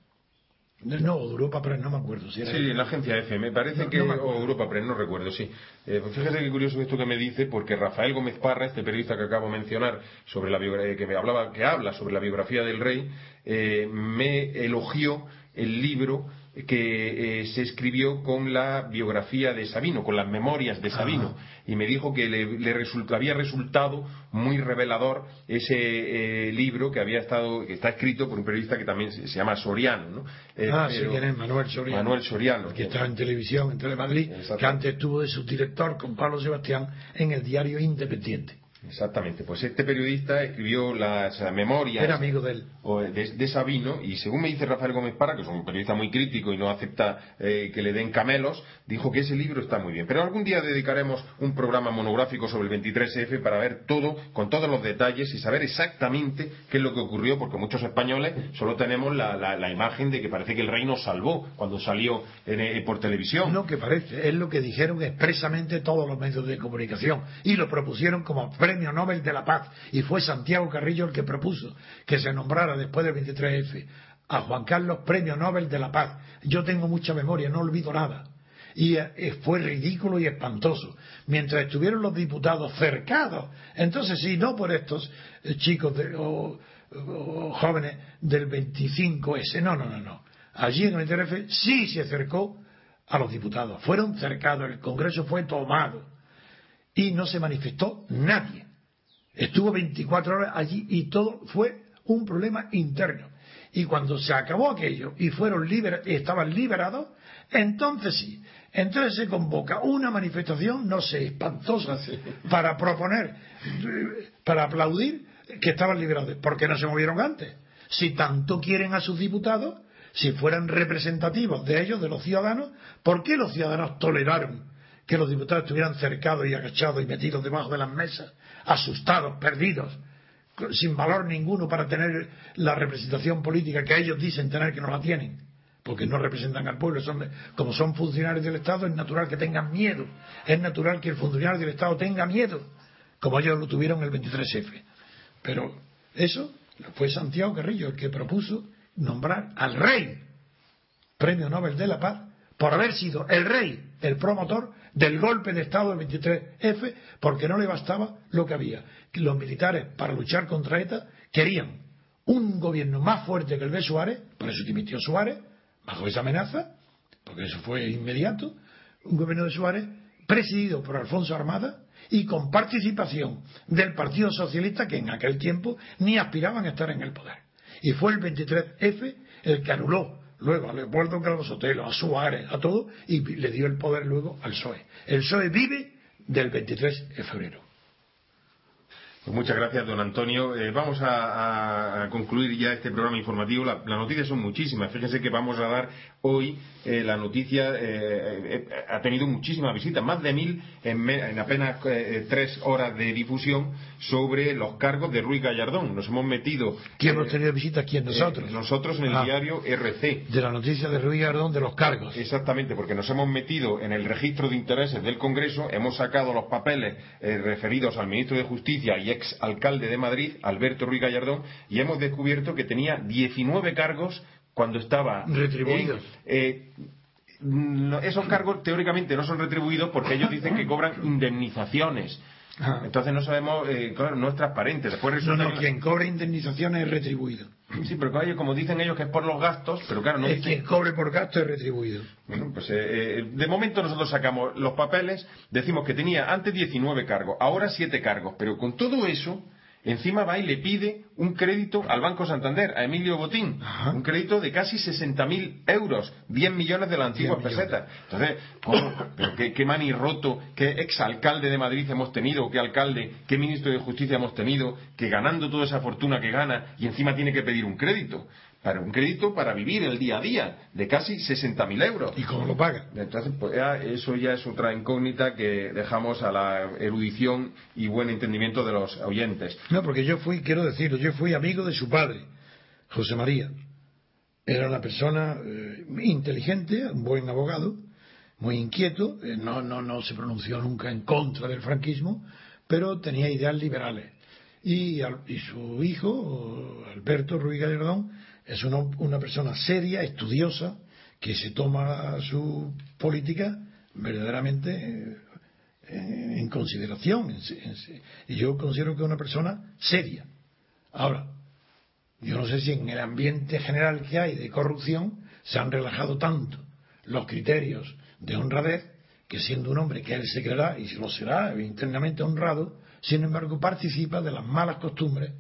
No, Europa Press, no me acuerdo. Si era sí, en la agencia F, me parece que. o Europa Press, no recuerdo, sí. Eh, pues fíjese qué curioso esto que me dice, porque Rafael Gómez Parra, este periodista que acabo de mencionar, sobre la biografía, que me hablaba, que habla sobre la biografía del rey, eh, me elogió el libro que eh, se escribió con la biografía de Sabino, con las memorias de Sabino, y me dijo que le, había resultado muy revelador ese eh, libro que había estado, que está escrito por un periodista que también se, llama Soriano, ¿no? ah, sí, Manuel Soriano. Manuel Soriano. Que está en televisión, en Telemadrid, que antes estuvo de subdirector con Pablo Sebastián en el diario Independiente. Exactamente, pues este periodista escribió las memorias Era amigo de, él. de, Sabino y según me dice Rafael Gómez Parra, que es un periodista muy crítico y no acepta eh, que le den camelos, dijo que ese libro está muy bien. Pero algún día dedicaremos un programa monográfico sobre el 23F para ver todo, con todos los detalles y saber exactamente qué es lo que ocurrió, porque muchos españoles solo tenemos la, imagen de que parece que el rey nos salvó cuando salió eh, por televisión. No, que parece, es lo que dijeron expresamente todos los medios de comunicación y lo propusieron como Premio Nobel de la Paz y fue Santiago Carrillo el que propuso que se nombrara después del 23F a Juan Carlos Premio Nobel de la Paz. Yo tengo mucha memoria, no olvido nada. Y eh, fue ridículo y espantoso. Mientras estuvieron los diputados cercados. Entonces, sí, no por estos eh, chicos o, jóvenes del 25S, no, no, no, no. allí en el TRF sí se acercó a los diputados. Fueron cercados, el Congreso fue tomado y no se manifestó nadie. Estuvo 24 horas allí y todo fue un problema interno. Y cuando se acabó aquello y fueron liber estaban liberados, entonces sí, entonces se convoca una manifestación, no sé, espantosa, para proponer, para aplaudir que estaban liberados. ¿Por qué no se movieron antes? Si tanto quieren a sus diputados, si fueran representativos de ellos, de los ciudadanos, ¿por qué los ciudadanos toleraron que los diputados estuvieran cercados y agachados y metidos debajo de las mesas, asustados, perdidos, sin valor ninguno para tener la representación política que ellos dicen tener que no la tienen? Porque no representan al pueblo, son, como son funcionarios del Estado, es natural que tengan miedo, es natural que el funcionario del Estado tenga miedo, como ellos lo tuvieron el 23F. Pero eso fue Santiago Carrillo el que propuso nombrar al rey, premio Nobel de la Paz, por haber sido el rey, el promotor del golpe de Estado del 23F, porque no le bastaba lo que había. Los militares, para luchar contra ETA, querían un gobierno más fuerte que el de Suárez, por eso dimitió Suárez, bajo esa amenaza, porque eso fue inmediato, un gobierno de Suárez presidido por Alfonso Armada y con participación del Partido Socialista que en aquel tiempo ni aspiraban a estar en el poder. Y fue el 23F el que anuló luego a Leopoldo Calvo Sotelo, a Suárez, a todo, y le dio el poder luego al PSOE. El PSOE vive del 23 de febrero. Pues muchas gracias, don Antonio. Eh, vamos a, concluir ya este programa informativo. las noticias son muchísimas. Fíjense que vamos a dar hoy eh, la noticia eh, ha tenido muchísimas visitas, más de mil en, apenas tres horas de difusión sobre los cargos de Ruiz Gallardón. Nos hemos metido. ¿Quién hemos tenido visitas? ¿Quién? Nosotros. nosotros en el ah. diario RC. De la noticia de Ruiz Gallardón de los cargos. Exactamente, porque nos hemos metido en el registro de intereses del Congreso, hemos sacado los papeles referidos al ministro de Justicia y ex alcalde de Madrid, Alberto Ruiz Gallardón, y hemos descubierto que tenía 19 cargos cuando estaba. Retribuidos. Eh, esos cargos teóricamente no son retribuidos porque ellos dicen que cobran indemnizaciones. Ah. Entonces no sabemos, eh, claro, no es transparente. Después no, no, quien cobra indemnizaciones es retribuido. Sí, pero como dicen ellos que es por los gastos, pero claro, no es quien cobre por gastos es retribuido. Bueno, pues eh, de momento nosotros sacamos los papeles, decimos que tenía antes 19 cargos, ahora 7 cargos, pero con todo eso Encima va y le pide un crédito al Banco Santander, a Emilio Botín, un crédito de casi 60.000 euros, 10 millones de la antigua peseta. Entonces, ¿Pero qué, qué mani roto, qué exalcalde de Madrid hemos tenido, qué alcalde, qué ministro de Justicia hemos tenido, que ganando toda esa fortuna que gana y encima tiene que pedir un crédito para un crédito para vivir el día a día de casi 60.000 euros. ¿Y cómo lo paga? Entonces, pues eso ya es otra incógnita que dejamos a la erudición y buen entendimiento de los oyentes. No, porque yo fui, quiero decirlo, yo fui amigo de su padre, José María. Era una persona eh, inteligente, un buen abogado, muy inquieto, eh, no, no, no se pronunció nunca en contra del franquismo, pero tenía ideas liberales. Y, y su hijo, Alberto Ruiz Gallardón, es una, persona seria, estudiosa, que se toma su política verdaderamente eh, en consideración. Y yo considero que es una persona seria. Ahora, yo no sé si en el ambiente general que hay de corrupción se han relajado tanto los criterios de honradez que siendo un hombre que él se creerá y lo será internamente honrado, sin embargo participa de las malas costumbres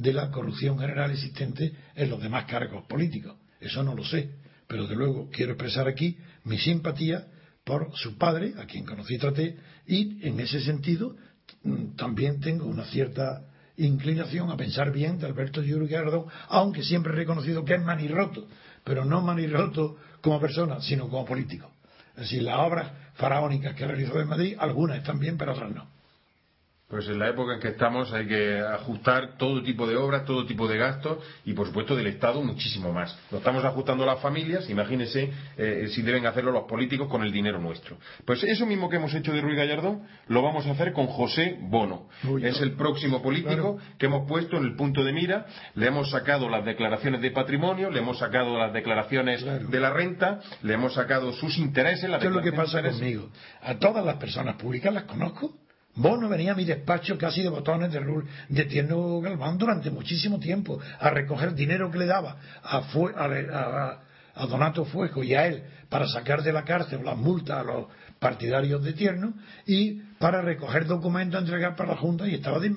de la corrupción general existente en los demás cargos políticos. Eso no lo sé, pero de luego quiero expresar aquí mi simpatía por su padre, a quien conocí y traté, y en ese sentido mm, también tengo una cierta inclinación a pensar bien de Alberto Yuri aunque siempre he reconocido que es manirroto, pero no manirroto como persona, sino como político. Es decir, las obras faraónicas que ha realizado en Madrid, algunas están bien, pero otras no. Pues en la época en que estamos hay que ajustar todo tipo de obras, todo tipo de gastos y, por supuesto, del Estado muchísimo más. Lo estamos ajustando a las familias, imagínense eh, si deben hacerlo los políticos con el dinero nuestro. Pues eso mismo que hemos hecho de Ruiz Gallardón lo vamos a hacer con José Bono. es el próximo político que hemos puesto en el punto de mira. Le hemos sacado las declaraciones de patrimonio, le hemos sacado las declaraciones de la renta, le hemos sacado sus intereses. ¿Qué es lo que pasa conmigo? A todas las personas públicas las conozco Bono venía a mi despacho casi de botones de, de Tierno Galván durante muchísimo tiempo a recoger dinero que le daba a, a Donato Fueco y a él para sacar de la cárcel las multas a los partidarios de Tierno y para recoger documentos a entregar para la Junta y estaba de,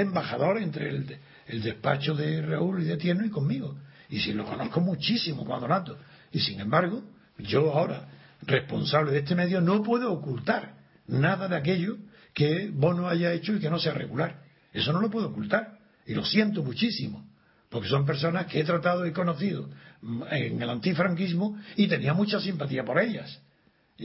embajador entre el, el, despacho de Raúl y de Tierno y conmigo. Y si lo conozco muchísimo con Donato. Y sin embargo, yo ahora, responsable de este medio, no puedo ocultar nada de aquello que Bono haya hecho y que no sea regular. Eso no lo puedo ocultar. Y lo siento muchísimo. Porque son personas que he tratado y conocido en el antifranquismo y tenía mucha simpatía por ellas.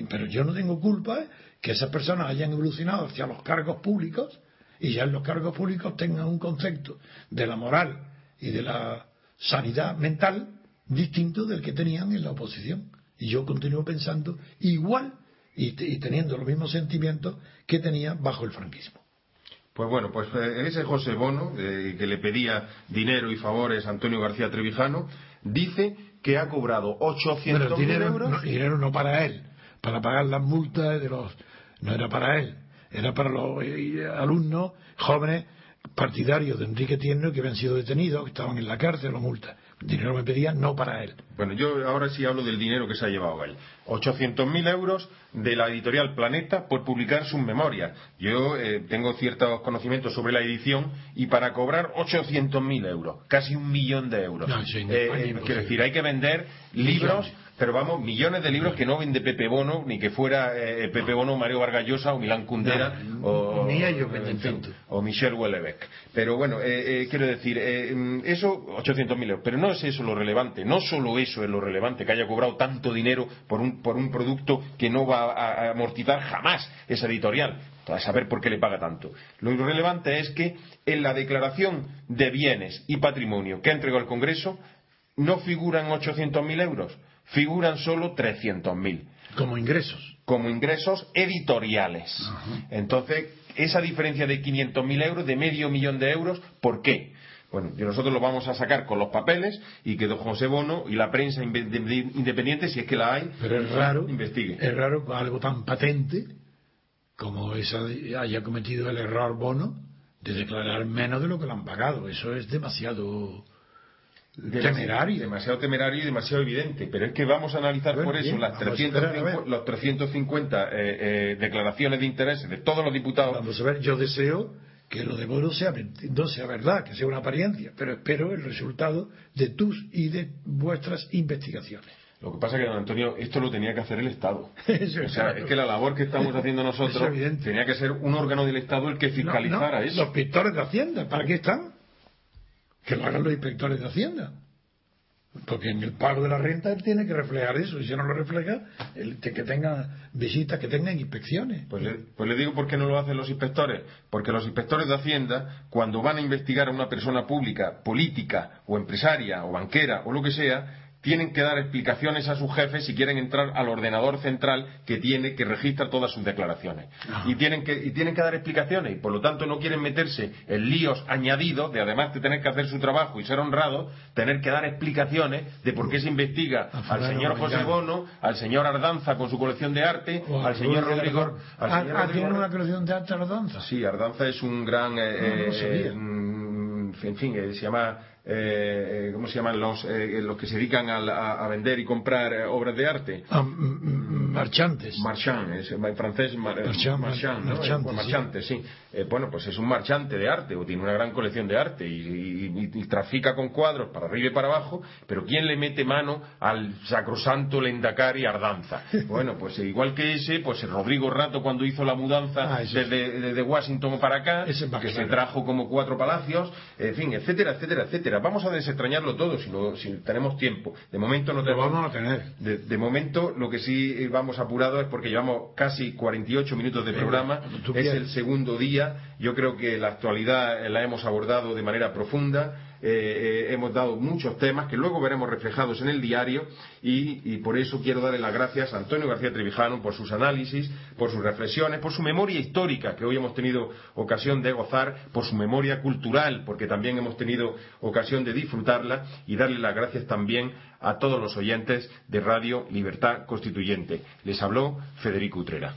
Pero yo no tengo culpa que esas personas hayan evolucionado hacia los cargos públicos y ya en los cargos públicos tengan un concepto de la moral y de la sanidad mental distinto del que tenían en la oposición. Y yo continúo pensando igual y, teniendo los mismos sentimientos que tenía bajo el franquismo. Pues bueno, pues eh, ese José Bono, eh, que le pedía dinero y favores a Antonio García Trevijano, dice que ha cobrado 800 dinero, euros. No, dinero no para él, para pagar las multas de los. No era para él, era para los eh, alumnos jóvenes partidarios de Enrique Tierno que habían sido detenidos, que estaban en la cárcel o multas. Dinero me pedía no para él. Bueno, yo ahora sí hablo del dinero que se ha llevado él. 800.000 euros de la editorial Planeta por publicar sus memorias. Yo eh, tengo ciertos conocimientos sobre la edición y para cobrar 800.000 euros, casi un millón de euros. No, eh, quiero decir, hay que vender libros pero vamos, millones de libros que no vende Pepe Bono, ni que fuera eh, Pepe Bono, Mario Vargallosa o Milán Kundera o, ni ellos o Michel Houellebecq. Pero bueno, eh, eh, quiero decir, eso, 800.000 euros. Pero no es eso lo relevante, no solo eso es lo relevante, que haya cobrado tanto dinero por un, por un producto que no va a amortizar jamás esa editorial a saber por qué le paga tanto. Lo relevante es que en la declaración de bienes y patrimonio que ha entregado el Congreso no figuran 800.000 euros, figuran solo 300.000. Como ingresos. Como ingresos editoriales. Entonces, esa diferencia de 500.000 euros, de medio millón de euros, ¿por qué? Bueno, nosotros lo vamos a sacar con los papeles y que don José Bono y la prensa independiente, si es que la hay, Pero es raro, investigue. Es raro algo tan patente como esa haya cometido el error Bono de declarar menos de lo que le han pagado. Eso es demasiado temerario. Demasiado temerario y demasiado evidente. Pero es que vamos a analizar por eso las 350, los 350 eh, eh, declaraciones de interés de todos los diputados. Vamos a ver, yo deseo que lo de Bono sea, no sea verdad, que sea una apariencia, pero espero el resultado de tus y de vuestras investigaciones. Lo que pasa es que, don Antonio, esto lo tenía que hacer el Estado. o sea, es que la labor que estamos haciendo nosotros tenía que ser un órgano del Estado el que fiscalizara eso. Los pintores de Hacienda, ¿para qué están? que lo hagan los inspectores de Hacienda. Porque en el pago de la renta él tiene que reflejar eso, y si no lo refleja, el, que tenga visitas, que tengan inspecciones. Pues le, pues le digo por qué no lo hacen los inspectores. Porque los inspectores de Hacienda, cuando van a investigar a una persona pública, política, o empresaria, o banquera, o lo que sea, tienen que dar explicaciones a sus jefes si quieren entrar al ordenador central que tiene que registra todas sus declaraciones. Y tienen que y tienen que dar explicaciones y por lo tanto no quieren meterse en líos añadidos de además de tener que hacer su trabajo y ser honrados tener que dar explicaciones de por qué se investiga al señor José Bono al señor Ardanza con su colección de arte al señor Rodrigo al ¿Tiene una colección de arte Ardanza? sí Ardanza es un gran eh, eh, mm, en fin eh, se llama eh, ¿cómo se llaman los, eh, los que se dedican a, vender y comprar eh, obras de arte? Ah, marchantes. Marchand, en francés, marchand, sí. bueno, pues es un marchante de arte o tiene una gran colección de arte y, trafica con cuadros para arriba y para abajo, pero ¿quién le mete mano al sacrosanto Lendakari Ardanza? Bueno, pues igual que ese, pues Rodrigo Rato cuando hizo la mudanza ah, desde, Washington para acá, que se trajo como cuatro palacios, en fin, etcétera, etcétera, etcétera Vamos a desentrañarlo todo si, tenemos tiempo. De momento no tenemos. vamos a tener. De, momento lo que sí vamos apurado es porque llevamos casi 48 minutos de programa. Es el segundo día. Yo creo que la actualidad la hemos abordado de manera profunda eh, eh, hemos dado muchos temas que luego veremos reflejados en el diario y, por eso quiero darle las gracias a Antonio García Trevijano por sus análisis, por sus reflexiones, por su memoria histórica que hoy hemos tenido ocasión de gozar, por su memoria cultural porque también hemos tenido ocasión de disfrutarla y darle las gracias también a todos los oyentes de Radio Libertad Constituyente. Les habló Federico Utrera.